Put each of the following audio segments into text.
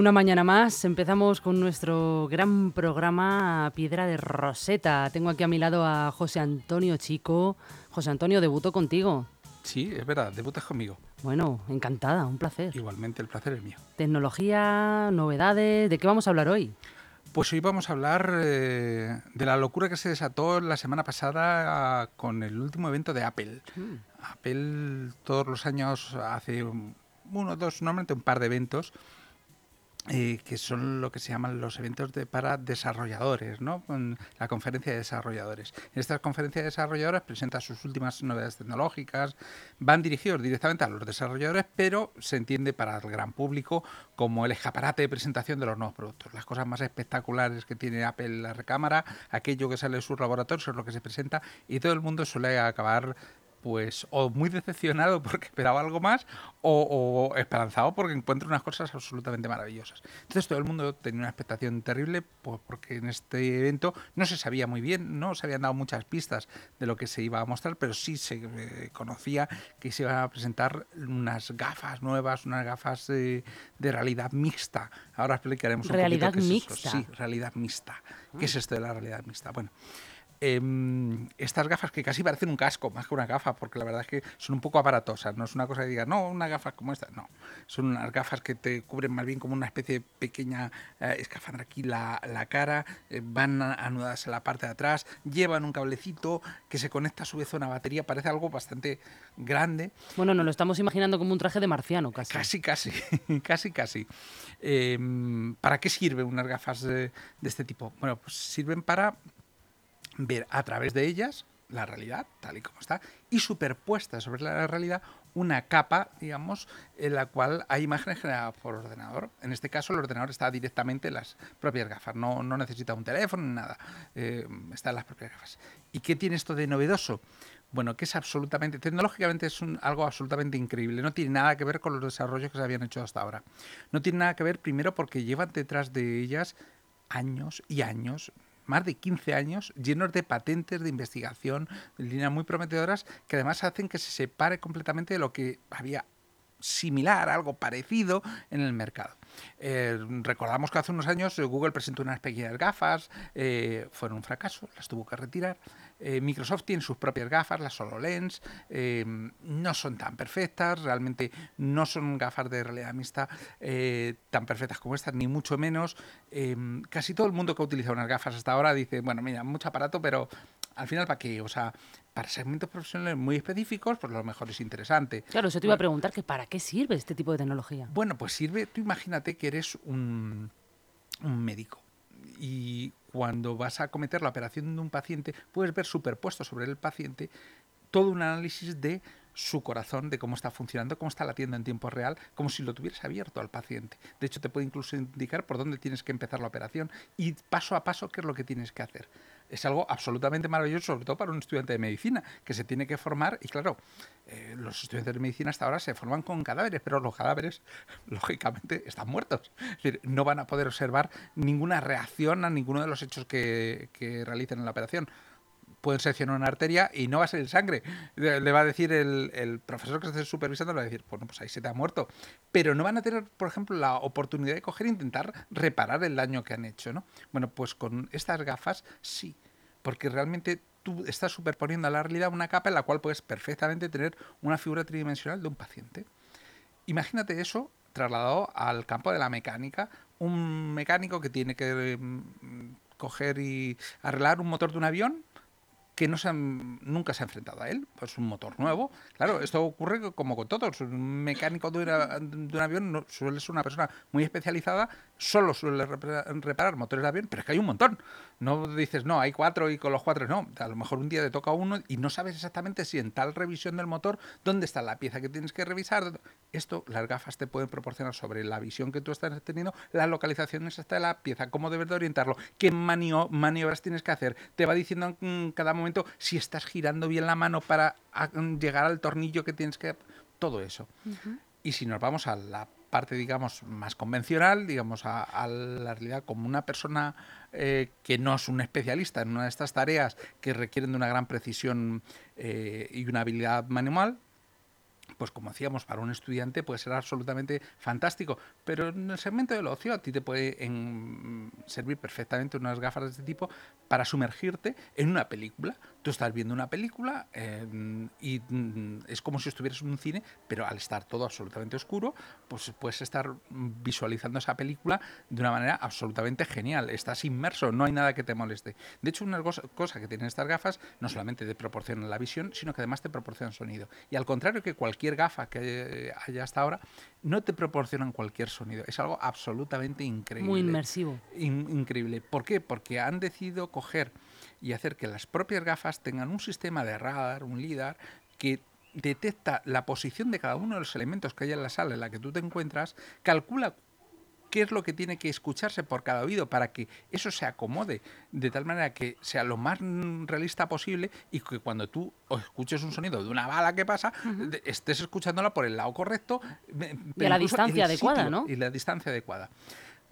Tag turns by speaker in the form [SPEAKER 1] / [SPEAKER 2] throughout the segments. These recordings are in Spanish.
[SPEAKER 1] una mañana más empezamos con nuestro gran programa Piedra de Roseta. Tengo aquí a mi lado a José Antonio Chico. José Antonio, debutó contigo.
[SPEAKER 2] Sí, es verdad, debutas conmigo.
[SPEAKER 1] Bueno, encantada, un placer.
[SPEAKER 2] Igualmente, el placer es mío.
[SPEAKER 1] Tecnología, novedades, ¿de qué vamos a hablar hoy?
[SPEAKER 2] Pues hoy vamos a hablar eh, de la locura que se desató la semana pasada con el último evento de Apple. Mm. Apple todos los años hace uno, dos, normalmente un par de eventos eh, que son lo que se llaman los eventos de, para desarrolladores, ¿no? La conferencia de desarrolladores. En estas conferencias de desarrolladores presentan sus últimas novedades tecnológicas, van dirigidos directamente a los desarrolladores, pero se entiende para el gran público como el escaparate de presentación de los nuevos productos. Las cosas más espectaculares que tiene Apple en la recámara, aquello que sale de sus laboratorios es lo que se presenta y todo el mundo suele acabar pues o muy decepcionado porque esperaba algo más o, esperanzado porque encuentra unas cosas absolutamente maravillosas. Entonces todo el mundo tenía una expectación terrible pues, porque en este evento no se sabía muy bien, no se habían dado muchas pistas de lo que se iba a mostrar, pero sí se eh, conocía que se iban a presentar unas gafas nuevas, unas gafas de realidad mixta. Ahora explicaremos un
[SPEAKER 1] realidad
[SPEAKER 2] poquito
[SPEAKER 1] qué es mixta.
[SPEAKER 2] eso. Sí, realidad mixta. ¿Qué es esto de la realidad mixta? Bueno, Em, estas gafas que casi parecen un casco más que una gafa, porque la verdad es que son un poco aparatosas, no es una cosa que digas, no, una gafa como esta, no, son unas gafas que te cubren más bien como una especie de pequeña eh, escafandra aquí la, cara, eh, van anudadas en la parte de atrás, llevan un cablecito que se conecta a su vez a una batería, parece algo bastante grande.
[SPEAKER 1] Bueno, nos lo estamos imaginando como un traje de marciano casi.
[SPEAKER 2] Casi, casi, casi, casi. Em, ¿Para qué sirven unas gafas de este tipo? Bueno, pues sirven para ver a través de ellas la realidad tal y como está y superpuesta sobre la realidad una capa, digamos, en la cual hay imágenes generadas por ordenador. En este caso, el ordenador está directamente en las propias gafas, no, no necesita un teléfono ni nada, eh, está en las propias gafas. ¿Y qué tiene esto de novedoso? Bueno, que es absolutamente, tecnológicamente es algo absolutamente increíble. No tiene nada que ver con los desarrollos que se habían hecho hasta ahora. No tiene nada que ver, primero, porque llevan detrás de ellas años y años más de 15 años llenos de patentes de investigación, líneas muy prometedoras, que además hacen que se separe completamente de lo que había similar, algo parecido en el mercado. Eh, recordamos que hace unos años eh, Google presentó unas pequeñas gafas, eh, fueron un fracaso, las tuvo que retirar. Microsoft tiene sus propias gafas, las HoloLens, no son tan perfectas, realmente no son gafas de realidad mixta tan perfectas como estas, ni mucho menos. casi todo el mundo que ha utilizado unas gafas hasta ahora dice, bueno, mira, mucho aparato, pero al final, ¿para qué? O sea, para segmentos profesionales muy específicos, pues lo mejor es interesante.
[SPEAKER 1] Claro, eso te iba a preguntar, que ¿para qué sirve este tipo de tecnología?
[SPEAKER 2] Bueno, pues sirve, tú imagínate que eres un, un médico y cuando vas a cometer la operación de un paciente, puedes ver superpuesto sobre el paciente todo un análisis de su corazón, de cómo está funcionando, cómo está latiendo en tiempo real, como si lo tuvieras abierto al paciente. De hecho, te puede incluso indicar por dónde tienes que empezar la operación y paso a paso qué es lo que tienes que hacer es algo absolutamente maravilloso, sobre todo para un estudiante de medicina, que se tiene que formar, y claro, eh, los estudiantes de medicina hasta ahora se forman con cadáveres, pero los cadáveres, lógicamente, están muertos. Es decir, no van a poder observar ninguna reacción a ninguno de los hechos que, que realicen en la operación pueden seccionar una arteria y no va a ser sangre. Le va a decir el, profesor que esté supervisando, le va a decir, bueno, pues ahí se te ha muerto. Pero no van a tener, por ejemplo, la oportunidad de coger e intentar reparar el daño que han hecho, ¿no? Bueno, pues con estas gafas sí, porque realmente tú estás superponiendo a la realidad una capa en la cual puedes perfectamente tener una figura tridimensional de un paciente. Imagínate eso trasladado al campo de la mecánica, un mecánico que tiene que mm, coger y arreglar un motor de un avión que no se nunca se ha enfrentado a él, pues un motor nuevo. Claro, esto ocurre como con todos. Un mecánico de, un avión no, suele ser una persona muy especializada, solo suele reparar motores de avión, pero es que hay un montón. No dices, no, hay cuatro y con los cuatro no. A lo mejor un día te toca uno y no sabes exactamente si en tal revisión del motor, dónde está la pieza que tienes que revisar. Esto las gafas te pueden proporcionar sobre la visión que tú estás teniendo, la localización exacta de la pieza, cómo debes de orientarlo, qué maniobras tienes que hacer. Te va diciendo en cada momento si estás girando bien la mano para llegar al tornillo que tienes que... Todo eso. Y si nos vamos a la parte, digamos, más convencional, digamos, a, la realidad como una persona eh, que no es un especialista en una de estas tareas que requieren de una gran precisión eh, y una habilidad manual, pues como decíamos, para un estudiante puede ser absolutamente fantástico, pero en el segmento del ocio a ti te puede servir perfectamente unas gafas de este tipo para sumergirte en una película. Tú estás viendo una película eh, y mm, es como si estuvieras en un cine, pero al estar todo absolutamente oscuro, pues puedes estar visualizando esa película de una manera absolutamente genial. Estás inmerso, no hay nada que te moleste. De hecho, una cosa que tienen estas gafas no solamente te proporcionan la visión, sino que además te proporcionan sonido. Y al contrario que cualquier gafa que haya hasta ahora, no te proporcionan cualquier sonido. Es algo absolutamente increíble.
[SPEAKER 1] Muy inmersivo.
[SPEAKER 2] In- increíble. ¿Por qué? Porque han decidido coger y hacer que las propias gafas tengan un sistema de radar, un LIDAR, que detecta la posición de cada uno de los elementos que hay en la sala en la que tú te encuentras, calcula qué es lo que tiene que escucharse por cada oído para que eso se acomode de tal manera que sea lo más realista posible y que cuando tú escuches un sonido de una bala que pasa, estés escuchándola por el lado correcto me- pero
[SPEAKER 1] la distancia adecuada,
[SPEAKER 2] sitio
[SPEAKER 1] ¿no?
[SPEAKER 2] Y la distancia adecuada.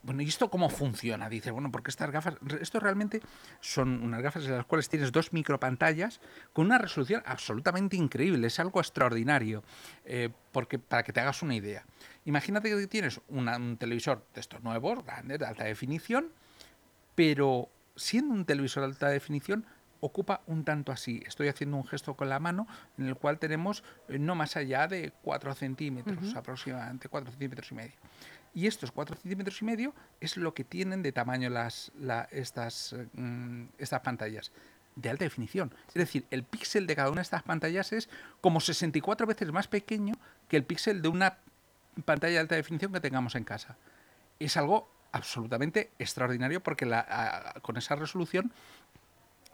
[SPEAKER 2] Bueno, ¿y esto cómo funciona? Dice, bueno, porque estas gafas, esto realmente son unas gafas en las cuales tienes dos micropantallas con una resolución absolutamente increíble, es algo extraordinario, eh, porque para que te hagas una idea. Imagínate que tienes una- un televisor de estos nuevos, grandes, de alta definición, pero siendo un televisor de alta definición, ocupa un tanto así. Estoy haciendo un gesto con la mano en el cual tenemos eh, no más allá de 4 centímetros aproximadamente, 4 centímetros y medio. Y estos 4 centímetros y medio es lo que tienen de tamaño las, la- estas, eh, mm, estas pantallas de alta definición. Es decir, el píxel de cada una de estas pantallas es como 64 veces más pequeño que el píxel de una pantalla de alta definición que tengamos en casa. Es algo absolutamente extraordinario porque la- a- con esa resolución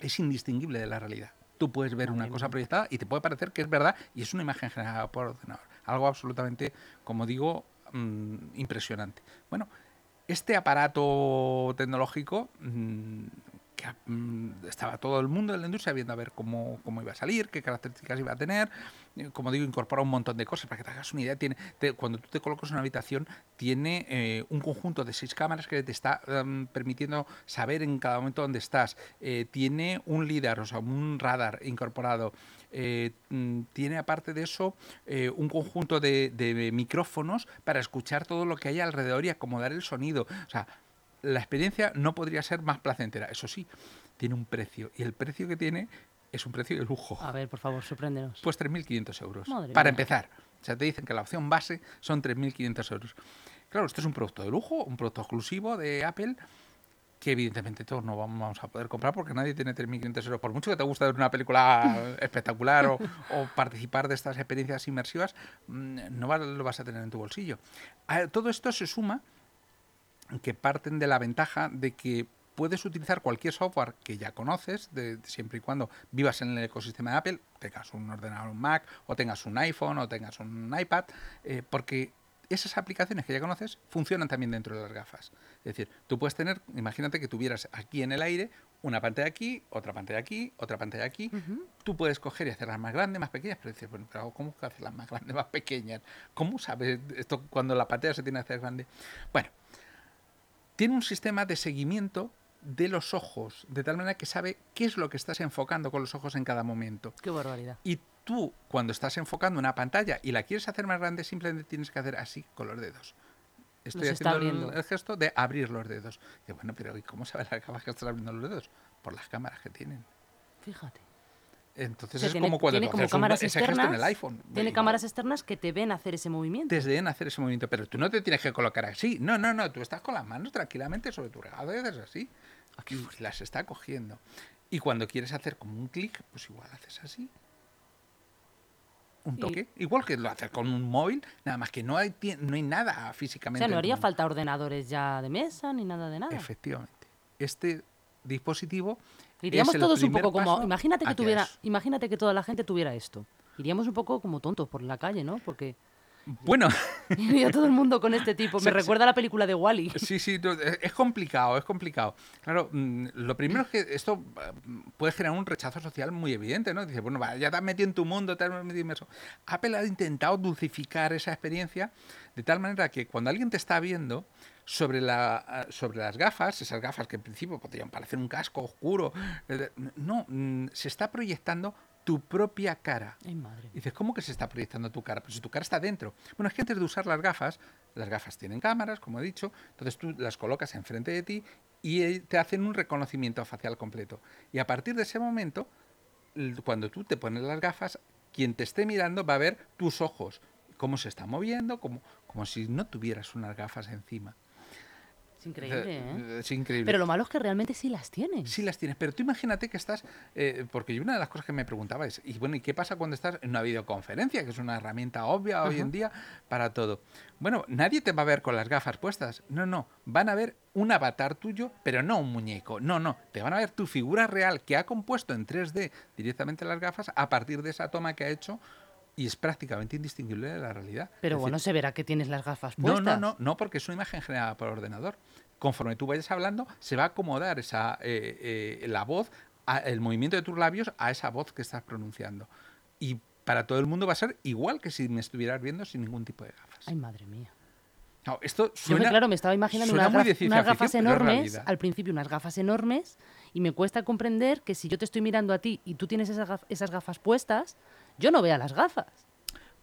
[SPEAKER 2] es indistinguible de la realidad. Tú puedes ver una cosa proyectada y te puede parecer que es verdad y es una imagen generada por ordenador. Algo absolutamente, como digo, mm, impresionante. Bueno, este aparato tecnológico mm, mm, estaba todo el mundo en la industria viendo a ver cómo, cómo iba a salir, qué características iba a tener. Eh, Como digo, incorpora un montón de cosas para que te hagas una idea. Tiene, cuando tú te colocas en una habitación, tiene eh, un conjunto de seis cámaras que te está em, permitiendo saber en cada momento dónde estás. Eh, tiene un LIDAR, o sea, un radar incorporado. Mm, tiene aparte de eso un conjunto de, de micrófonos para escuchar todo lo que hay alrededor y acomodar el sonido. O sea, la experiencia no podría ser más placentera. Eso sí, tiene un precio. Y el precio que tiene es un precio de lujo.
[SPEAKER 1] A ver, por favor, sorpréndenos.
[SPEAKER 2] Pues 3.500 euros.
[SPEAKER 1] Madre
[SPEAKER 2] para
[SPEAKER 1] mía.
[SPEAKER 2] empezar. O sea, te dicen que la opción base son 3.500 euros. Claro, esto es un producto de lujo, un producto exclusivo de Apple que evidentemente todos no vamos a poder comprar porque nadie tiene 3.500 euros. Por mucho que te guste ver una película espectacular o, o participar de estas experiencias inmersivas, mm, no lo vas a tener en tu bolsillo. A todo esto se suma que parten de la ventaja de que puedes utilizar cualquier software que ya conoces, de, siempre y cuando vivas en el ecosistema de Apple, tengas un ordenador, un Mac, o tengas un iPhone, o tengas un iPad, eh, porque esas aplicaciones que ya conoces funcionan también dentro de las gafas. Es decir, tú puedes tener, imagínate que tuvieras aquí en el aire una pantalla aquí, otra pantalla aquí, otra pantalla aquí. Tú puedes coger y hacerlas más grandes, más pequeñas, pero dices, bueno, pero ¿cómo hacerlas más grandes, más pequeñas? ¿Cómo sabes esto cuando la pantalla se tiene que hacer grande? Bueno, tiene un sistema de seguimiento de los ojos, de tal manera que sabe qué es lo que estás enfocando con los ojos en cada momento.
[SPEAKER 1] Qué barbaridad.
[SPEAKER 2] Y tú, cuando estás enfocando una pantalla y la quieres hacer más grande, simplemente tienes que hacer así con los dedos. Estoy
[SPEAKER 1] Los
[SPEAKER 2] haciendo el gesto de abrir los dedos. Y bueno, pero ¿y cómo sabe la cámara que estás abriendo los dedos? Por las cámaras que tienen.
[SPEAKER 1] Fíjate.
[SPEAKER 2] Entonces
[SPEAKER 1] O sea,
[SPEAKER 2] es
[SPEAKER 1] tiene,
[SPEAKER 2] como cuando
[SPEAKER 1] tiene como
[SPEAKER 2] un-
[SPEAKER 1] cámaras
[SPEAKER 2] ese gesto
[SPEAKER 1] externas.
[SPEAKER 2] en el iPhone.
[SPEAKER 1] Tiene
[SPEAKER 2] Y
[SPEAKER 1] cámaras externas que te ven hacer ese movimiento.
[SPEAKER 2] Desde en hacer ese movimiento, pero tú no te tienes que colocar así. No, no, no, tú estás con las manos tranquilamente sobre tu regalo y haces así. Y las está cogiendo. Y cuando quieres hacer como un clic, pues igual haces así. Un
[SPEAKER 1] Y-
[SPEAKER 2] toque. Igual que lo haces con un móvil, nada más que no hay, no hay nada
[SPEAKER 1] O
[SPEAKER 2] físicamente.
[SPEAKER 1] sea, no haría falta ordenadores ya de mesa ni nada de nada.
[SPEAKER 2] Efectivamente. Este dispositivo.
[SPEAKER 1] Iríamos todos un poco como. Imagínate que tuviera,
[SPEAKER 2] eso.
[SPEAKER 1] imagínate que toda la gente tuviera esto. Iríamos un poco como tontos por la calle, ¿no? Porque
[SPEAKER 2] Bueno,
[SPEAKER 1] iría todo el mundo con este tipo. Me
[SPEAKER 2] sí.
[SPEAKER 1] recuerda a la película de Wally.
[SPEAKER 2] Sí, sí, no, es complicado, es complicado. Claro, mm, lo primero es que esto eh, puede generar un rechazo social muy evidente, ¿no? Dice, bueno, ya te has metido en tu mundo, te has metido inmerso. Apple ha intentado dulcificar esa experiencia de tal manera que cuando alguien te está viendo sobre, la, ah, sobre las gafas, esas gafas que en principio podrían parecer un casco oscuro, no, mm, se está proyectando tu propia cara.
[SPEAKER 1] Ay, madre.
[SPEAKER 2] Y dices, ¿cómo que se está proyectando tu cara? Pues si tu cara está dentro. Bueno, es que antes de usar las gafas, las gafas tienen cámaras, como he dicho, entonces tú las colocas enfrente de ti y eh, te hacen un reconocimiento facial completo. Y a partir de ese momento, cuando tú te pones las gafas, quien te esté mirando va a ver tus ojos, cómo se está moviendo, como, como si no tuvieras unas gafas encima.
[SPEAKER 1] Es increíble, ¿eh?
[SPEAKER 2] Es increíble.
[SPEAKER 1] Pero lo malo es que realmente sí las tienes.
[SPEAKER 2] Sí las tienes, pero tú imagínate que estás, eh, porque yo una de las cosas que me preguntaba es, y bueno, ¿y qué pasa cuando estás en una videoconferencia, que es una herramienta obvia hoy en día para todo? Bueno, nadie te va a ver con las gafas puestas, no, no, van a ver un avatar tuyo, pero no un muñeco, no, no, te van a ver tu figura real que ha compuesto en 3D directamente las gafas a partir de esa toma que ha hecho y es prácticamente indistinguible de la realidad.
[SPEAKER 1] Pero
[SPEAKER 2] Es
[SPEAKER 1] bueno,
[SPEAKER 2] decir,
[SPEAKER 1] se verá que tienes las gafas
[SPEAKER 2] no,
[SPEAKER 1] puestas.
[SPEAKER 2] no, no, no, porque es una imagen generada por ordenador. Conforme tú vayas hablando, se va a acomodar esa, eh, eh, la voz, a- el movimiento de tus labios a esa voz que estás pronunciando. Y para todo el mundo va a ser igual que si me estuvieras viendo sin ningún tipo de gafas.
[SPEAKER 1] Ay, madre mía.
[SPEAKER 2] No, esto
[SPEAKER 1] Yo,
[SPEAKER 2] suena,
[SPEAKER 1] me, claro, me estaba imaginando unas, gaf-
[SPEAKER 2] de
[SPEAKER 1] unas gafas enormes, al principio unas gafas enormes, y me cuesta comprender que si yo te estoy mirando a ti y tú tienes esas, gaf- esas gafas puestas, yo no vea las gafas.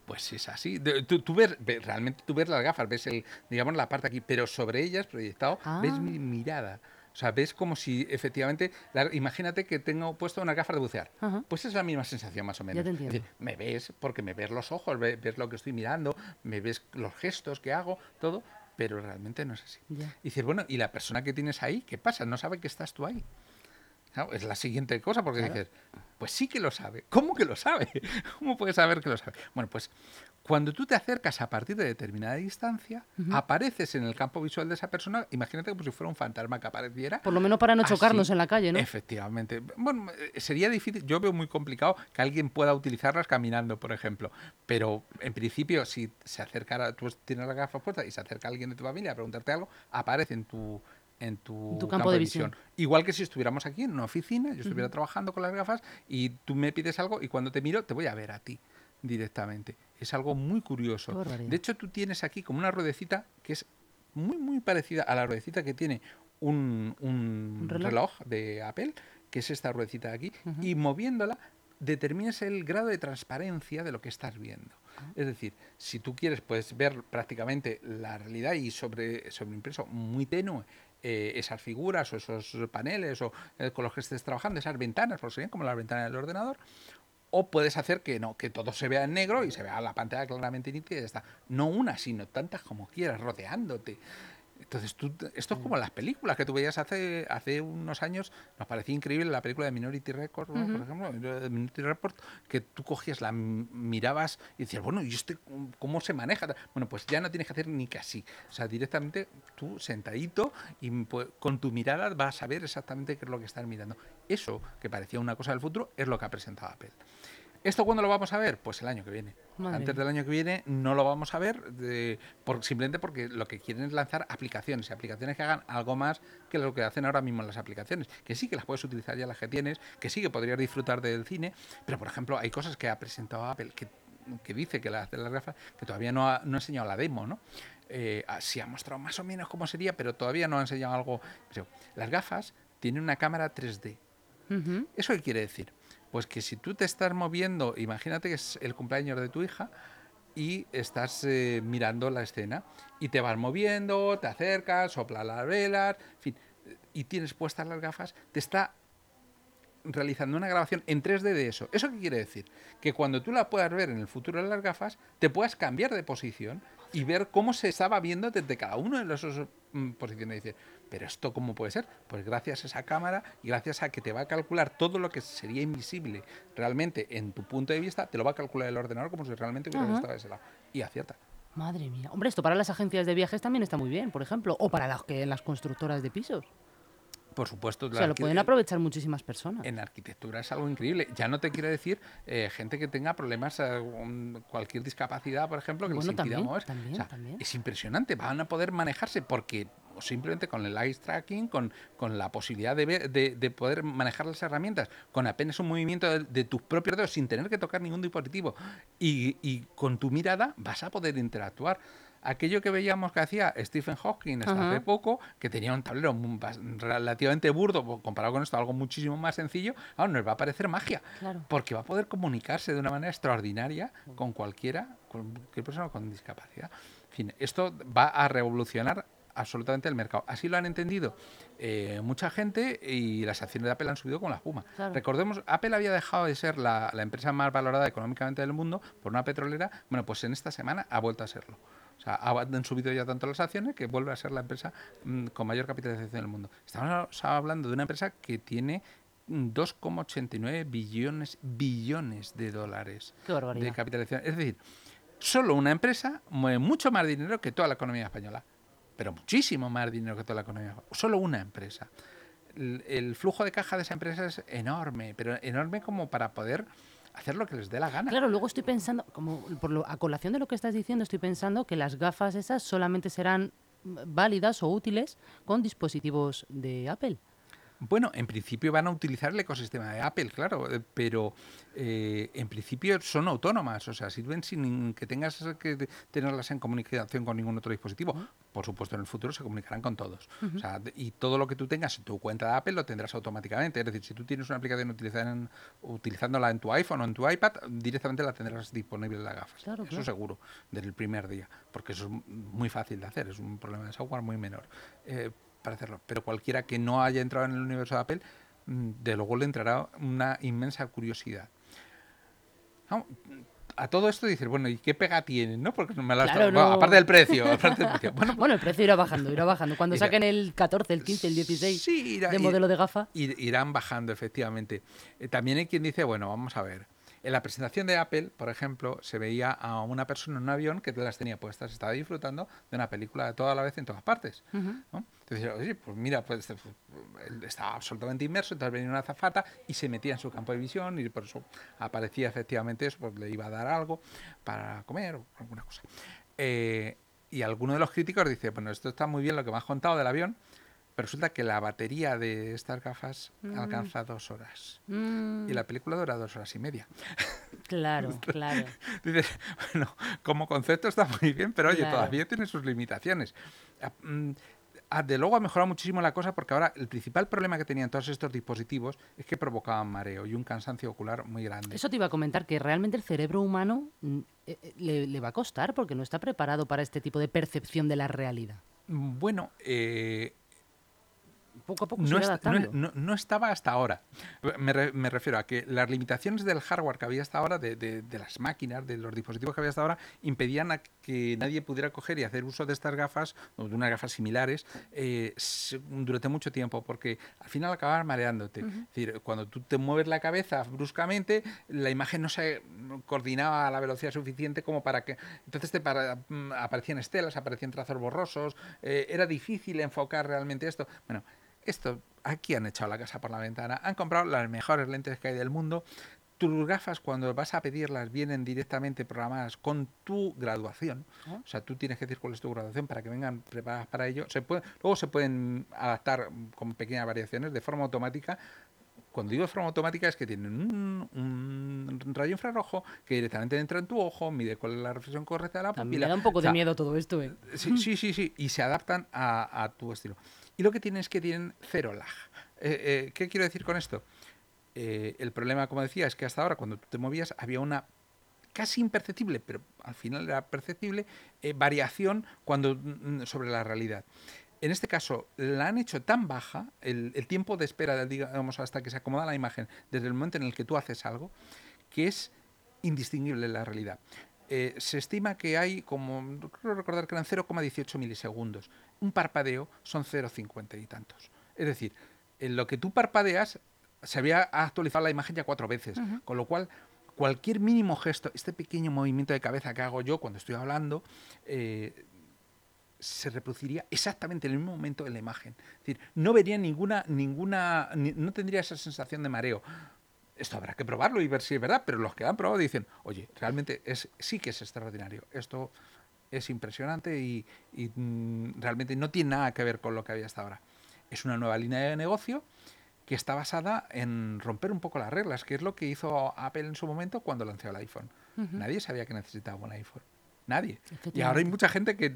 [SPEAKER 2] Pues es así. Tú, tú ves, ve- realmente tú ves las gafas, ves el, digamos, la parte aquí, pero sobre ellas, proyectado, ves
[SPEAKER 1] Ah.
[SPEAKER 2] mi mirada. O sea, ves como si efectivamente, la- imagínate que tengo puesto unas gafas de bucear.
[SPEAKER 1] Ajá.
[SPEAKER 2] Pues es la misma sensación más o menos.
[SPEAKER 1] te
[SPEAKER 2] Es
[SPEAKER 1] entiendo.
[SPEAKER 2] decir, me ves porque me ves los ojos, ve- ves lo que estoy mirando, me ves los gestos que hago, todo, pero realmente no es así.
[SPEAKER 1] Ya.
[SPEAKER 2] Y dices, bueno, ¿y la persona que tienes ahí? ¿Qué pasa? No sabe que estás tú ahí. Es la siguiente cosa, porque
[SPEAKER 1] Claro.
[SPEAKER 2] dices, pues sí que lo sabe. ¿Cómo que lo sabe? ¿Cómo puedes saber que lo sabe? Bueno, pues cuando tú te acercas a partir de determinada distancia, apareces en el campo visual de esa persona, imagínate como si fuera un fantasma que apareciera.
[SPEAKER 1] Por lo menos para no
[SPEAKER 2] así.
[SPEAKER 1] chocarnos en la calle, ¿no?
[SPEAKER 2] Efectivamente. Bueno, eh, sería difícil, yo veo muy complicado que alguien pueda utilizarlas caminando, por ejemplo. Pero en principio, si se acercara, tú tienes las gafas puestas y se acerca alguien de tu familia a preguntarte algo, aparece en tu en tu,
[SPEAKER 1] tu campo de visión.
[SPEAKER 2] Igual que si estuviéramos aquí en una oficina, yo estuviera trabajando con las gafas y tú me pides algo y cuando te miro te voy a ver a ti directamente. Es algo muy curioso. De hecho, tú tienes aquí como una ruedecita que es muy, muy parecida a la ruedecita que tiene un, un
[SPEAKER 1] ¿Un reloj?
[SPEAKER 2] reloj? de Apple, que es esta ruedecita de aquí, y moviéndola determinas el grado de transparencia de lo que estás viendo.
[SPEAKER 1] Ah.
[SPEAKER 2] Es decir, si tú quieres, puedes ver prácticamente la realidad y sobre, sobre impreso muy tenue eh, esas figuras o esos paneles o eh, con los que estés trabajando, esas ventanas, porque serían como las ventanas del ordenador, o puedes hacer que no, que todo se vea en negro y se vea la pantalla claramente nítida y ya está. No una, sino tantas como quieras, rodeándote. Entonces, tú, esto es como las películas que tú veías hace, hace unos años, nos parecía increíble la película de Minority Report, ¿no? por ejemplo, de Minority Report, que tú cogías, la mirabas y decías, bueno, ¿y este cómo se maneja? Bueno, pues ya no tienes que hacer ni casi. O sea, directamente tú sentadito y pues, con tu mirada vas a ver exactamente qué es lo que estás mirando. Eso, que parecía una cosa del futuro, es lo que ha presentado Apple. ¿Esto cuándo lo vamos a ver? Pues el año que viene.
[SPEAKER 1] Madre
[SPEAKER 2] Antes del año que viene no lo vamos a ver de- por, simplemente porque lo que quieren es lanzar aplicaciones, y aplicaciones que hagan algo más que lo que hacen ahora mismo las aplicaciones, que sí que las puedes utilizar ya las que tienes, que sí que podrías disfrutar del cine, pero por ejemplo hay cosas que ha presentado Apple que, que dice que las de las gafas, que todavía no ha, no ha enseñado la demo, ¿no? Eh, ah, sí ha mostrado más o menos cómo sería, pero todavía no ha enseñado algo. Pero las gafas tienen una cámara 3D.
[SPEAKER 1] Ujú.
[SPEAKER 2] ¿Eso qué quiere decir? Pues que si tú te estás moviendo, imagínate que es el cumpleaños de tu hija y estás eh, mirando la escena y te vas moviendo, te acercas, sopla las velas, fin, y tienes puestas las gafas, te está realizando una grabación en 3D de eso. ¿Eso qué quiere decir? Que cuando tú la puedas ver en el futuro en las gafas, te puedas cambiar de posición y ver cómo se estaba viendo desde cada uno de las mm, posiciones. Pero esto cómo puede ser? Pues gracias a esa cámara y gracias a que te va a calcular todo lo que sería invisible realmente en tu punto de vista, te lo va a calcular el ordenador como si realmente hubieras estado de ese lado. Y acierta.
[SPEAKER 1] Madre mía. Hombre, esto para las agencias de viajes también está muy bien, por ejemplo. O para las, que, las constructoras de pisos.
[SPEAKER 2] Por supuesto,
[SPEAKER 1] O sea, lo pueden aprovechar muchísimas personas.
[SPEAKER 2] En arquitectura es algo increíble. Ya no te quiero decir eh, gente que tenga problemas, eh, cualquier discapacidad, por ejemplo, que
[SPEAKER 1] Bueno,
[SPEAKER 2] les impida moverse.
[SPEAKER 1] también,
[SPEAKER 2] O sea,
[SPEAKER 1] también.
[SPEAKER 2] Es impresionante. Van a poder manejarse porque simplemente con el eye tracking, con, con la posibilidad de, ver- de, de poder manejar las herramientas, con apenas un movimiento de, de tus propios dedos sin tener que tocar ningún dispositivo y, y con tu mirada vas a poder interactuar. aquello que veíamos que hacía Stephen Hawking hasta hace poco, que tenía un tablero relativamente burdo comparado con esto, algo muchísimo más sencillo, ahora nos va a parecer magia, porque va a poder comunicarse de una manera extraordinaria con cualquiera, con cualquier persona con discapacidad. En fin, esto va a revolucionar absolutamente el mercado. Así lo han entendido eh, mucha gente y las acciones de Apple han subido con la espuma. Recordemos, Apple había dejado de ser la, la, empresa más valorada económicamente del mundo por una petrolera. Bueno, pues en esta semana ha vuelto a serlo. O sea, han subido ya tanto las acciones que vuelve a ser la empresa mm, con mayor capitalización del mundo. Estamos hablando de una empresa que tiene 2,89 billones, billones de dólares de capitalización. Es decir, solo una empresa mueve mucho más dinero que toda la economía española. Pero muchísimo más dinero que toda la economía. Solo una empresa. el flujo de caja de esa empresa es enorme, pero enorme como para poder hacer lo que les dé la gana.
[SPEAKER 1] Claro, luego estoy pensando, como por lo, a colación de lo que estás diciendo, estoy pensando que las gafas esas solamente serán válidas o útiles con dispositivos de Apple.
[SPEAKER 2] Bueno, en principio van a utilizar el ecosistema de Apple, claro, eh, pero eh, en principio son autónomas, o sea, sirven sin que tengas que tenerlas en comunicación con ningún otro dispositivo. Por supuesto, en el futuro se comunicarán con todos. o sea, y todo lo que tú tengas en tu cuenta de Apple lo tendrás automáticamente. Es decir, si tú tienes una aplicación utilizando, utilizándola en tu iPhone o en tu iPad, directamente la tendrás disponible en las gafas. eso seguro, desde el primer día, porque eso es muy fácil de hacer, es un problema de software muy menor. Eh, para hacerlo. Pero cualquiera que no haya entrado en el universo de Apple, mm, de luego le entrará una inmensa curiosidad. a todo esto dices, bueno, ¿y qué pega tiene? ¿no? Porque me la aparte del precio.
[SPEAKER 1] Bueno, el precio irá bajando, irá bajando. Cuando saquen el 14, el 15, el 16 de modelo de gafa.
[SPEAKER 2] Irán bajando, efectivamente. Eh, también hay quien dice, bueno, vamos a ver. En la presentación de Apple, por ejemplo, se veía a una persona en un avión que las tenía puestas, estaba disfrutando de una película de toda la vez en todas partes. Entonces, oye, pues mira, pues él estaba absolutamente inmerso, entonces venía una zafata y se metía en su campo de visión y por eso aparecía efectivamente eso, pues le iba a dar algo para comer o alguna cosa. Eh, y alguno de los críticos dice, bueno, esto está muy bien lo que me has contado del avión, resulta que la batería de estas gafas mm. alcanza dos horas. Mm. Y la película dura dos horas y media.
[SPEAKER 1] Claro, claro.
[SPEAKER 2] Dices, bueno, como concepto está muy bien, pero oye, todavía tiene sus limitaciones. Ah, mm, ah, de luego ha mejorado muchísimo la cosa porque ahora el principal problema que tenían todos estos dispositivos es que provocaban mareo y un cansancio ocular muy grande.
[SPEAKER 1] Eso te iba a comentar, que realmente el cerebro humano eh, eh, le, le va a costar porque no está preparado para este tipo de percepción de la realidad.
[SPEAKER 2] Bueno, eh,
[SPEAKER 1] poco a poco no,
[SPEAKER 2] no, estaba hasta ahora. Me, refiero a que las limitaciones del hardware que había hasta ahora, de, las máquinas, de los dispositivos que había hasta ahora, impedían a que nadie pudiera coger y hacer uso de estas gafas, o de unas gafas similares, eh, durante mucho tiempo, porque al final acababan mareándote. Es decir, cuando tú te mueves la cabeza bruscamente, la imagen no se coordinaba a la velocidad suficiente como para que... Entonces te mm, aparecían estelas, aparecían trazos borrosos, eh, era difícil enfocar realmente esto. Bueno, esto, aquí han echado la casa por la ventana, han comprado las mejores lentes que hay del mundo. Tus gafas, cuando vas a pedirlas, vienen directamente programadas con tu graduación. O sea, tú tienes que decir cuál es tu graduación para que vengan preparadas para ello. Se puede, luego se pueden adaptar con pequeñas variaciones de forma automática cuando digo de forma automática es que tienen un, rayo infrarrojo que directamente entra en tu ojo, mide cuál es la reflexión correcta de la pupila.
[SPEAKER 1] Me da un poco de miedo todo esto, ¿eh?
[SPEAKER 2] Sí, sí, sí, sí, y se adaptan a tu estilo. Y lo que tienen es que tienen cero lag. Eh, eh, ¿Qué quiero decir con esto? Eh, el problema, como decía, es que hasta ahora cuando tú te movías había una casi imperceptible, pero al final era perceptible, variación cuando, mm, sobre la realidad. En este caso, la han hecho tan baja, el, tiempo de espera, digamos, hasta que se acomoda la imagen, desde el momento en el que tú haces algo, que es indistinguible la realidad. Se estima que hay, como creo recordar que eran 0,18 milisegundos un parpadeo son 0,50 y tantos. Es decir, en lo que tú parpadeas se había actualizado la imagen ya cuatro veces, con lo cual cualquier mínimo gesto, este pequeño movimiento de cabeza que hago yo cuando estoy hablando, eh, se reproduciría exactamente en el mismo momento en la imagen. Es decir, no vería ninguna, ninguna, no tendría esa sensación de mareo. Esto habrá que probarlo y ver si es verdad, pero los que han probado dicen, oye, realmente es, sí que es extraordinario. Esto es impresionante y, mm, realmente no tiene nada que ver con lo que había hasta ahora. Es una nueva línea de negocio que está basada en romper un poco las reglas, que es lo que hizo Apple en su momento cuando lanzó el iPhone. Nadie sabía que necesitaba un iPhone. Nadie. Y ahora hay mucha gente que,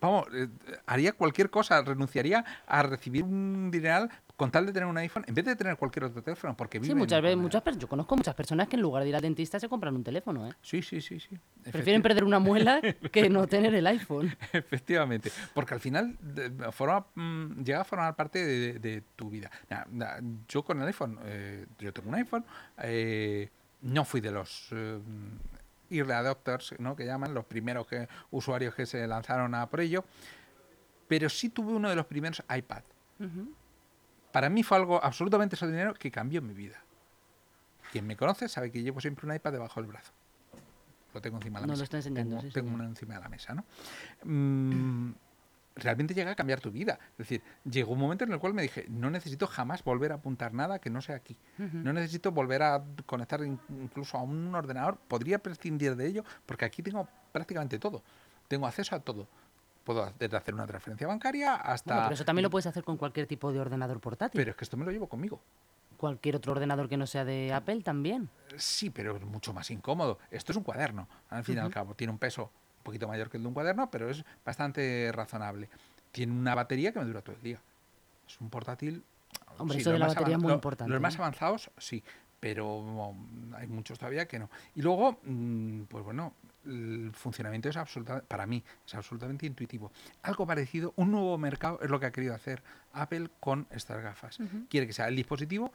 [SPEAKER 2] vamos, eh, haría cualquier cosa, renunciaría a recibir un dineral con tal de tener un iPhone en vez de tener cualquier otro teléfono, porque
[SPEAKER 1] Sí,
[SPEAKER 2] viven
[SPEAKER 1] muchas veces, muchas yo conozco muchas personas que en lugar de ir al dentista se compran un teléfono, ¿eh?
[SPEAKER 2] Sí, sí, sí, sí.
[SPEAKER 1] Prefieren perder una muela que no tener el iPhone.
[SPEAKER 2] Efectivamente, porque al final de- forma, mm, llega a formar parte de, de tu vida. Yo con el iPhone, eh, yo tengo un iPhone, eh, no fui de los eh, early adopters, ¿no? que llaman, los primeros que, usuarios que se lanzaron a por ello, pero sí tuve uno de los primeros iPad. Para mí fue algo absolutamente extraordinario que cambió mi vida. Quien me conoce sabe que llevo siempre un iPad debajo del brazo. Lo tengo encima de la
[SPEAKER 1] Nos lo
[SPEAKER 2] mesa.
[SPEAKER 1] está enseñando,
[SPEAKER 2] Tengo,
[SPEAKER 1] sí,
[SPEAKER 2] tengo uno encima de la mesa, ¿no? Mm, realmente llega a cambiar tu vida. Es decir, llegó un momento en el cual me dije, no necesito jamás volver a apuntar nada que no sea aquí. No necesito volver a conectar in- incluso a un ordenador. Podría prescindir de ello porque aquí tengo prácticamente todo. Tengo acceso a todo. Puedo desde hacer una transferencia bancaria hasta...
[SPEAKER 1] Bueno, pero eso también lo puedes hacer con cualquier tipo de ordenador portátil.
[SPEAKER 2] Pero es que esto me lo llevo conmigo.
[SPEAKER 1] Cualquier otro ordenador que no sea de Apple también.
[SPEAKER 2] Sí, pero es mucho más incómodo. Esto es un cuaderno, al fin y al cabo. Tiene un peso un poquito mayor que el de un cuaderno, pero es bastante razonable. Tiene una batería que me dura todo el día. Es un portátil.
[SPEAKER 1] Hombre,
[SPEAKER 2] sí,
[SPEAKER 1] eso de la batería es muy importante,
[SPEAKER 2] Los más
[SPEAKER 1] ¿eh?
[SPEAKER 2] avanzados, sí, pero hay muchos todavía que no. Y luego, mm, pues bueno, el funcionamiento es absolutamente, para mí, es absolutamente intuitivo. Algo parecido, un nuevo mercado es lo que ha querido hacer Apple con estas gafas. Quiere que sea el dispositivo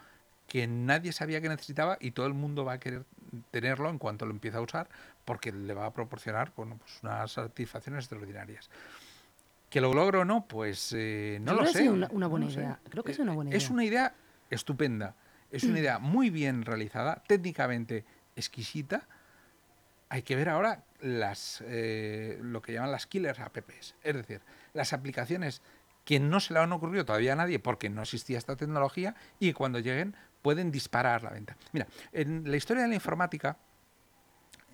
[SPEAKER 2] que nadie sabía que necesitaba y todo el mundo va a querer tenerlo en cuanto lo empiece a usar porque le va a proporcionar bueno, pues unas satisfacciones extraordinarias. ¿Que lo logro o no? Pues eh, no
[SPEAKER 1] Yo
[SPEAKER 2] lo
[SPEAKER 1] creo
[SPEAKER 2] sé.
[SPEAKER 1] una- una
[SPEAKER 2] no
[SPEAKER 1] buena
[SPEAKER 2] sé.
[SPEAKER 1] idea. Creo que
[SPEAKER 2] Eh,
[SPEAKER 1] es una buena
[SPEAKER 2] Es
[SPEAKER 1] idea.
[SPEAKER 2] una idea estupenda. Es una idea muy bien realizada, técnicamente exquisita. Hay que ver ahora las eh, lo que llaman las killer apps, es decir, las aplicaciones que no se le han ocurrido todavía a nadie porque no existía esta tecnología y cuando lleguen pueden disparar la venta. Mira, en la historia de la informática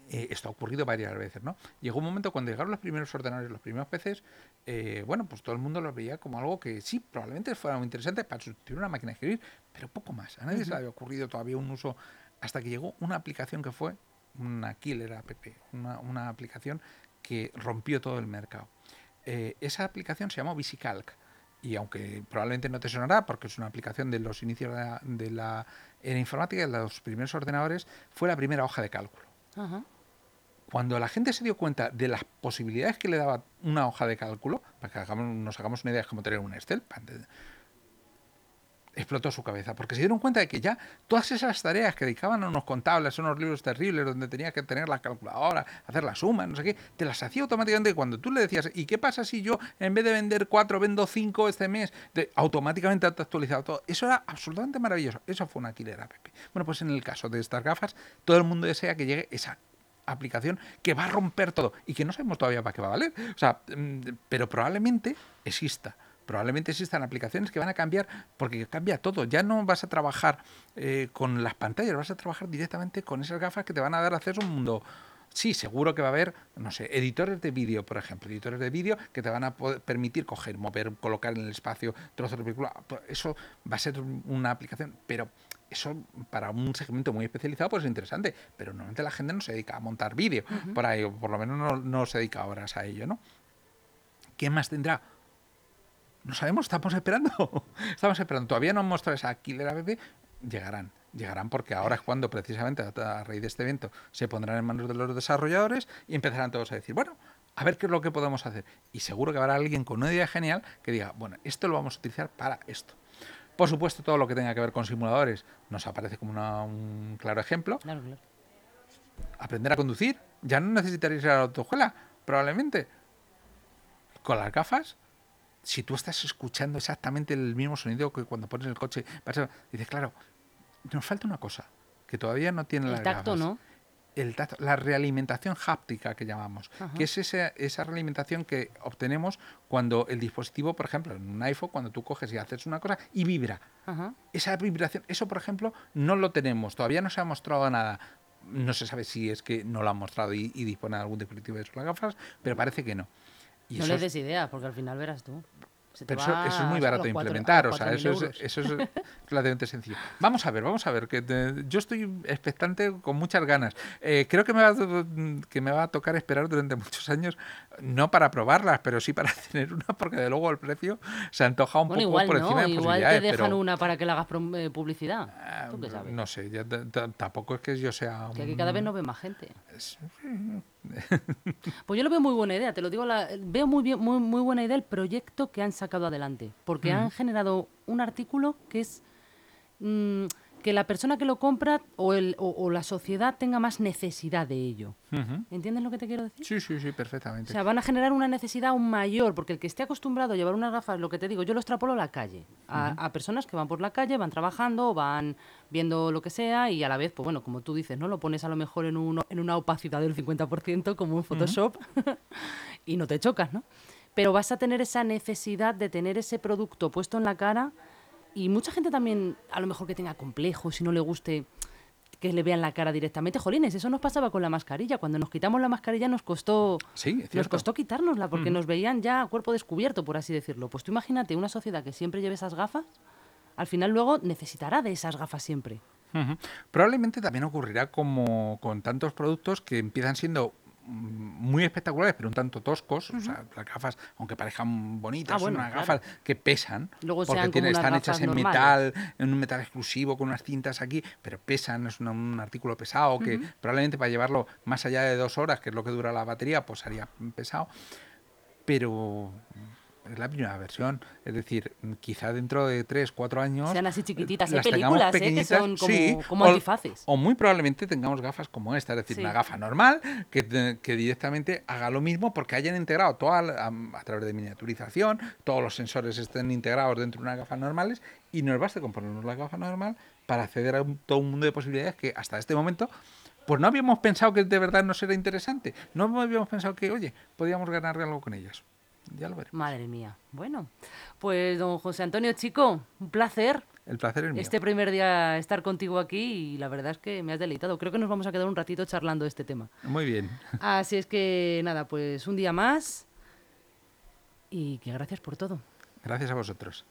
[SPEAKER 2] eh, esto ha ocurrido varias veces, ¿no? Llegó un momento cuando llegaron los primeros ordenadores, los primeros PCs, eh, bueno, pues todo el mundo los veía como algo que sí, probablemente fuera muy interesante para sustituir una máquina de escribir, pero poco más. A nadie se le había ocurrido todavía un uso hasta que llegó una aplicación que fue una killer app, una, una aplicación que rompió todo el mercado. Eh, esa aplicación se llamó VisiCalc y aunque probablemente no te sonará porque es una aplicación de los inicios de la, de la informática, de los primeros ordenadores, fue la primera hoja de cálculo.
[SPEAKER 1] Ajá.
[SPEAKER 2] Cuando la gente se dio cuenta de las posibilidades que le daba una hoja de cálculo, para que hagamos- nos hagamos una idea de cómo tener un Excel, explotó su cabeza, porque se dieron cuenta de que ya todas esas tareas que dedicaban a unos contables, a unos libros terribles donde tenías que tener la calculadora, hacer la suma, no sé qué, te las hacía automáticamente cuando tú le decías, ¿y qué pasa si yo en vez de vender cuatro vendo cinco este mes? Automáticamente te actualizado todo. Eso era absolutamente maravilloso. Eso fue una killer app. Bueno, pues en el caso de estas gafas, todo el mundo desea que llegue esa aplicación que va a romper todo y que no sabemos todavía para qué va a valer. O sea, mm, pero probablemente exista. Probablemente existan aplicaciones que van a cambiar porque cambia todo. Ya no vas a trabajar eh, con las pantallas, vas a trabajar directamente con esas gafas que te van a dar acceso a un mundo. Sí, seguro que va a haber, no sé, editores de vídeo, por ejemplo, editores de vídeo que te van a poder permitir coger, mover, colocar en el espacio trozos de película. Eso va a ser una aplicación, pero eso para un segmento muy especializado pues es interesante, pero normalmente la gente no se dedica a montar vídeo por ahí, o por lo menos no, no se dedica horas a ello, ¿no? ¿Qué más tendrá? No sabemos, estamos esperando. Estamos esperando. Todavía no han mostrado esa killer app. Llegarán, llegarán porque ahora es cuando precisamente a, raíz de este evento se pondrán en manos de los desarrolladores y empezarán todos a decir, bueno, a ver qué es lo que podemos hacer. Y seguro que habrá alguien con una idea genial que diga, bueno, esto lo vamos a utilizar para esto. Por supuesto, todo lo que tenga que ver con simuladores nos aparece como una- un claro ejemplo.
[SPEAKER 1] Claro, claro.
[SPEAKER 2] Aprender a conducir, ya no necesitaréis ir a la autoescuela, probablemente. Con las gafas, si tú estás escuchando exactamente el mismo sonido que cuando pones el coche, dices, claro, nos falta una cosa que todavía no tiene
[SPEAKER 1] El
[SPEAKER 2] las
[SPEAKER 1] tacto,
[SPEAKER 2] gafas.
[SPEAKER 1] ¿no?
[SPEAKER 2] El tacto, la realimentación háptica que llamamos,
[SPEAKER 1] Ajá.
[SPEAKER 2] que es esa, esa realimentación que obtenemos cuando el dispositivo, por ejemplo, en un iPhone, cuando tú coges y haces una cosa y vibra.
[SPEAKER 1] Ajá.
[SPEAKER 2] Esa vibración, eso por ejemplo, no lo tenemos, todavía no se ha mostrado nada. No se sabe si es que no lo han mostrado y, y dispone de algún dispositivo de las gafas, pero parece que no.
[SPEAKER 1] No
[SPEAKER 2] eso
[SPEAKER 1] le
[SPEAKER 2] es-
[SPEAKER 1] des ideas, porque al final verás tú.
[SPEAKER 2] Pero eso, es muy barato de implementar, o sea,
[SPEAKER 1] 4.000
[SPEAKER 2] eso es, eso es relativamente sencillo. Vamos a ver, vamos a ver, que te- yo estoy expectante con muchas ganas. Eh, creo que me, va que me va a tocar esperar durante muchos años, no para probarlas, pero sí para tener una, porque de luego el precio se antoja un
[SPEAKER 1] Bueno,
[SPEAKER 2] poco
[SPEAKER 1] igual
[SPEAKER 2] por
[SPEAKER 1] no,
[SPEAKER 2] encima de
[SPEAKER 1] igual te dejan
[SPEAKER 2] pero,
[SPEAKER 1] una para que le hagas eh, publicidad.
[SPEAKER 2] ah,
[SPEAKER 1] ¿Tú qué sabes?
[SPEAKER 2] No sé, ya tampoco es que yo sea
[SPEAKER 1] Que aquí
[SPEAKER 2] un-
[SPEAKER 1] cada vez no ve más gente.
[SPEAKER 2] es-
[SPEAKER 1] Pues yo lo veo muy buena idea, te lo digo, la- veo muy, bien, muy, muy buena idea el proyecto que han sacado adelante, porque han generado un artículo que es mm, que la persona que lo compra o, el, o, o la sociedad tenga más necesidad de ello.
[SPEAKER 2] Ujú.
[SPEAKER 1] ¿Entiendes lo que te quiero decir?
[SPEAKER 2] Sí, sí, sí,
[SPEAKER 1] O
[SPEAKER 2] perfectamente.
[SPEAKER 1] sea, van a generar una necesidad aún mayor, porque el que esté acostumbrado a llevar unas gafas, lo que te digo, yo lo extrapolo a la calle, a, a personas que van por la calle, van trabajando, van viendo lo que sea y a la vez, pues bueno, como tú dices, ¿no? Lo pones a lo mejor en, un- en una opacidad del 50%, como en Photoshop, y no te chocas, ¿no? Pero vas a tener esa necesidad de tener ese producto puesto en la cara y mucha gente también, a lo mejor que tenga complejos y no le guste que le vean la cara directamente. Jolines, eso nos pasaba con la mascarilla. Cuando nos quitamos la mascarilla nos costó
[SPEAKER 2] Sí,
[SPEAKER 1] nos costó quitárnosla porque nos veían ya a cuerpo descubierto, por así decirlo. Pues tú imagínate una sociedad que siempre lleve esas gafas, al final luego necesitará de esas gafas siempre.
[SPEAKER 2] Probablemente también ocurrirá como con tantos productos que empiezan siendo mm, muy espectaculares, pero un tanto toscos. O sea, las gafas, aunque parezcan bonitas,
[SPEAKER 1] Ah, bueno,
[SPEAKER 2] son unas
[SPEAKER 1] claro.
[SPEAKER 2] gafas que pesan.
[SPEAKER 1] Luego
[SPEAKER 2] porque tienen- están hechas en
[SPEAKER 1] normales.
[SPEAKER 2] metal, en un metal exclusivo, con unas cintas aquí, pero pesan, es un artículo pesado que probablemente para llevarlo más allá de dos horas, que es lo que dura la batería, pues haría pesado. Pero es la primera versión. Es decir, quizá dentro de tres, cuatro años.
[SPEAKER 1] Sean así chiquititas. Hay
[SPEAKER 2] las tengamos
[SPEAKER 1] películas ¿eh? que son como,
[SPEAKER 2] sí,
[SPEAKER 1] como
[SPEAKER 2] o-
[SPEAKER 1] antifaces.
[SPEAKER 2] O muy probablemente tengamos gafas como esta, es decir,
[SPEAKER 1] Sí.
[SPEAKER 2] una gafa normal que, que directamente haga lo mismo porque hayan integrado toda la- a, a través de miniaturización, todos los sensores estén integrados dentro de unas gafas normales y nos baste con ponernos la gafa normal para acceder a un- todo un mundo de posibilidades que hasta este momento pues no habíamos pensado que de verdad nos era interesante. No habíamos pensado que, oye, podíamos ganar algo con ellas.
[SPEAKER 1] Madre mía. Bueno, pues don José Antonio Chico, un placer
[SPEAKER 2] El placer es mío.
[SPEAKER 1] este primer día estar contigo aquí y la verdad es que me has deleitado. Creo que nos vamos a quedar un ratito charlando de este tema.
[SPEAKER 2] Muy bien.
[SPEAKER 1] Así es que nada, pues un día más y que gracias por todo.
[SPEAKER 2] Gracias a vosotros.